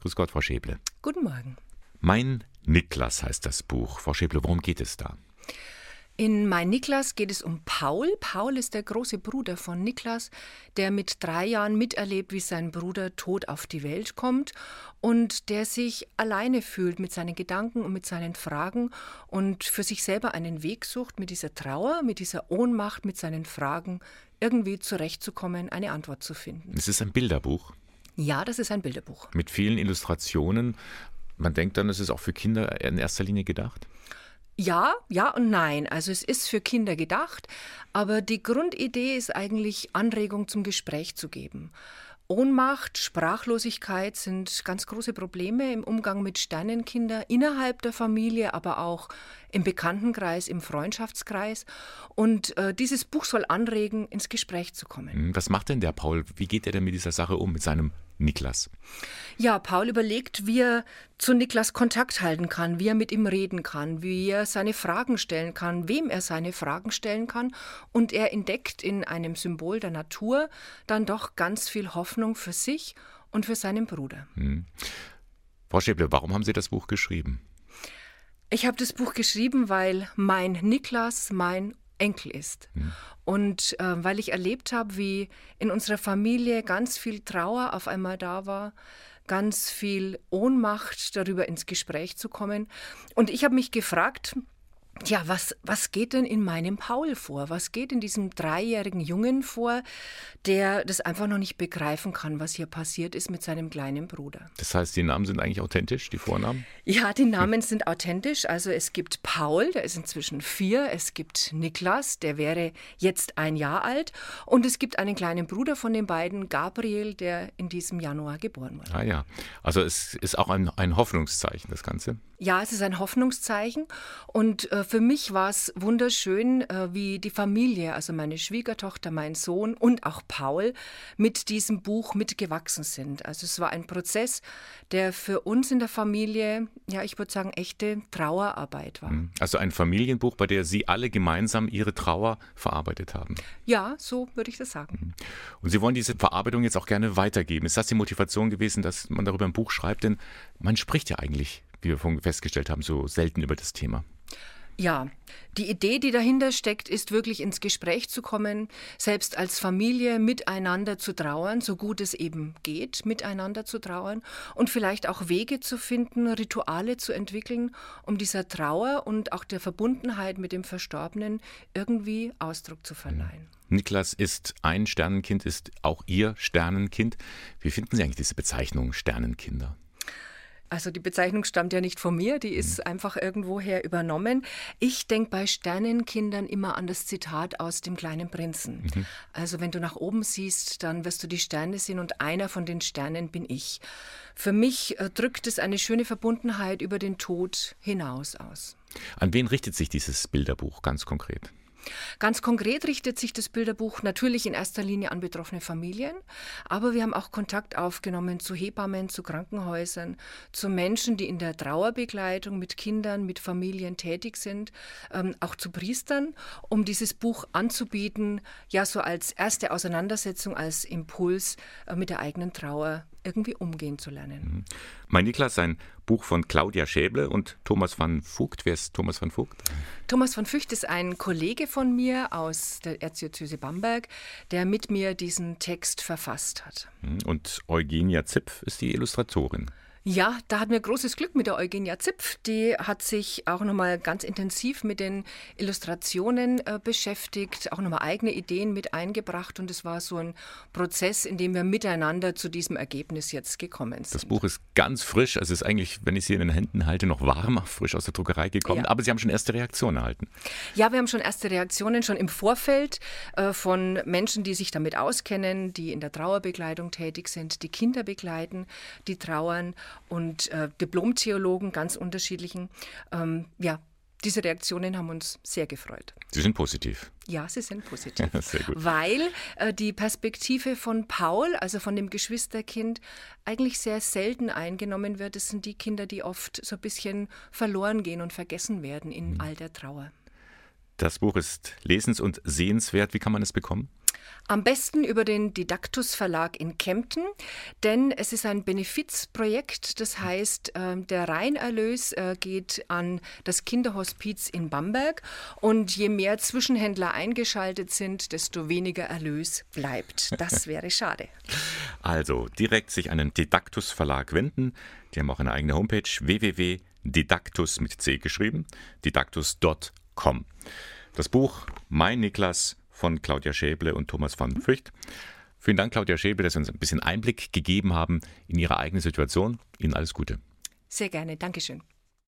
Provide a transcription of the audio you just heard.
Grüß Gott, Frau Schäble. Guten Morgen. Mein Niklas heißt das Buch. Frau Schäble, worum geht es da? In Mein Niklas geht es um Paul. Paul ist der große Bruder von Niklas, der mit drei Jahren miterlebt, wie sein Bruder tot auf die Welt kommt und der sich alleine fühlt mit seinen Gedanken und mit seinen Fragen und für sich selber einen Weg sucht, mit dieser Trauer, mit dieser Ohnmacht, mit seinen Fragen irgendwie zurechtzukommen, eine Antwort zu finden. Es ist ein Bilderbuch. Ja, das ist ein Bilderbuch. Mit vielen Illustrationen. Man denkt dann, es ist auch für Kinder in erster Linie gedacht. Ja, ja und nein. Also es ist für Kinder gedacht, aber die Grundidee ist eigentlich Anregung zum Gespräch zu geben. Ohnmacht, Sprachlosigkeit sind ganz große Probleme im Umgang mit Sternenkindern innerhalb der Familie, aber auch im Bekanntenkreis, im Freundschaftskreis. Und äh, dieses Buch soll anregen, ins Gespräch zu kommen. Hm, was macht denn der Paul? Wie geht er denn mit dieser Sache um, mit seinem Niklas? Ja, Paul überlegt, wie er zu Niklas Kontakt halten kann, wie er mit ihm reden kann, wie er seine Fragen stellen kann, wem er seine Fragen stellen kann. Und er entdeckt in einem Symbol der Natur dann doch ganz viel Hoffnung für sich und für seinen Bruder. Hm. Frau Schäble, warum haben Sie das Buch geschrieben? Ich habe das Buch geschrieben, weil mein Niklas mein Enkel ist. Mhm. Und äh, weil ich erlebt habe, wie in unserer Familie ganz viel Trauer auf einmal da war, ganz viel Ohnmacht darüber ins Gespräch zu kommen. Und ich habe mich gefragt, ja, was, was geht denn in meinem Paul vor? Was geht in diesem dreijährigen Jungen vor, der das einfach noch nicht begreifen kann, was hier passiert ist mit seinem kleinen Bruder? Das heißt, die Namen sind eigentlich authentisch, die Vornamen? Ja, die Namen sind authentisch. Also es gibt Paul, der ist inzwischen vier. Es gibt Niklas, der wäre jetzt ein Jahr alt. Und es gibt einen kleinen Bruder von den beiden, Gabriel, der in diesem Januar geboren wurde. Ah ja, also es ist auch ein, ein Hoffnungszeichen, das Ganze. Ja, es ist ein Hoffnungszeichen. Und äh, für mich war es wunderschön, äh, wie die Familie, also meine Schwiegertochter, mein Sohn und auch Paul, mit diesem Buch mitgewachsen sind. Also es war ein Prozess, der für uns in der Familie, ja, ich würde sagen, echte Trauerarbeit war. Mhm. Also ein Familienbuch, bei der Sie alle gemeinsam Ihre Trauer verarbeitet haben. Ja, so würde ich das sagen. Mhm. Und Sie wollen diese Verarbeitung jetzt auch gerne weitergeben. Ist das die Motivation gewesen, dass man darüber ein Buch schreibt? Denn man spricht ja eigentlich wie wir vorhin festgestellt haben, so selten über das Thema. Ja, die Idee, die dahinter steckt, ist wirklich ins Gespräch zu kommen, selbst als Familie miteinander zu trauern, so gut es eben geht, miteinander zu trauern und vielleicht auch Wege zu finden, Rituale zu entwickeln, um dieser Trauer und auch der Verbundenheit mit dem Verstorbenen irgendwie Ausdruck zu verleihen. Niklas ist ein Sternenkind, ist auch Ihr Sternenkind. Wie finden Sie eigentlich diese Bezeichnung Sternenkinder? Also die Bezeichnung stammt ja nicht von mir, die ist mhm. einfach irgendwoher übernommen. Ich denke bei Sternenkindern immer an das Zitat aus dem kleinen Prinzen. Mhm. Also wenn du nach oben siehst, dann wirst du die Sterne sehen und einer von den Sternen bin ich. Für mich äh, drückt es eine schöne Verbundenheit über den Tod hinaus aus. An wen richtet sich dieses Bilderbuch ganz konkret? Ganz konkret richtet sich das Bilderbuch natürlich in erster Linie an betroffene Familien, aber wir haben auch Kontakt aufgenommen zu Hebammen, zu Krankenhäusern, zu Menschen, die in der Trauerbegleitung mit Kindern, mit Familien tätig sind, ähm, auch zu Priestern, um dieses Buch anzubieten, ja so als erste Auseinandersetzung, als Impuls äh, mit der eigenen Trauer irgendwie umgehen zu lernen. Mhm. Mein Niklas, ein Buch von Claudia Schäble und Thomas van Vogt. Wer ist Thomas van Vogt? Thomas van Vogt ist ein Kollege von mir aus der Erzdiözese Bamberg, der mit mir diesen Text verfasst hat. Mhm. Und Eugenia Zipf ist die Illustratorin. Ja, da hatten wir großes Glück mit der Eugenia Zipf. Die hat sich auch nochmal ganz intensiv mit den Illustrationen äh, beschäftigt, auch nochmal eigene Ideen mit eingebracht. Und es war so ein Prozess, in dem wir miteinander zu diesem Ergebnis jetzt gekommen sind. Das Buch ist ganz frisch. Also es ist eigentlich, wenn ich es hier in den Händen halte, noch warm, frisch aus der Druckerei gekommen. Ja. Aber Sie haben schon erste Reaktionen erhalten. Ja, wir haben schon erste Reaktionen, schon im Vorfeld äh, von Menschen, die sich damit auskennen, die in der Trauerbegleitung tätig sind, die Kinder begleiten, die trauern und äh, Diplom-Theologen, ganz unterschiedlichen. Ähm, ja, diese Reaktionen haben uns sehr gefreut. Sie sind positiv. Ja, sie sind positiv. sehr gut. Weil äh, die Perspektive von Paul, also von dem Geschwisterkind, eigentlich sehr selten eingenommen wird. Es sind die Kinder, die oft so ein bisschen verloren gehen und vergessen werden in mhm. all der Trauer. Das Buch ist lesens- und sehenswert. Wie kann man es bekommen? Am besten über den Didaktus Verlag in Kempten, denn es ist ein Benefizprojekt. Das heißt, ähm, der Reinerlös äh, geht an das Kinderhospiz in Bamberg und je mehr Zwischenhändler eingeschaltet sind, desto weniger Erlös bleibt. Das wäre schade. Also direkt sich an den Didaktus Verlag wenden. Die haben auch eine eigene Homepage www.didaktus mit C geschrieben, didaktus.com. Das Buch Mein Niklas von Claudia Schäble und Thomas van Fürcht. Vielen Dank, Claudia Schäble, dass Sie uns ein bisschen Einblick gegeben haben in Ihre eigene Situation. Ihnen alles Gute. Sehr gerne. Dankeschön.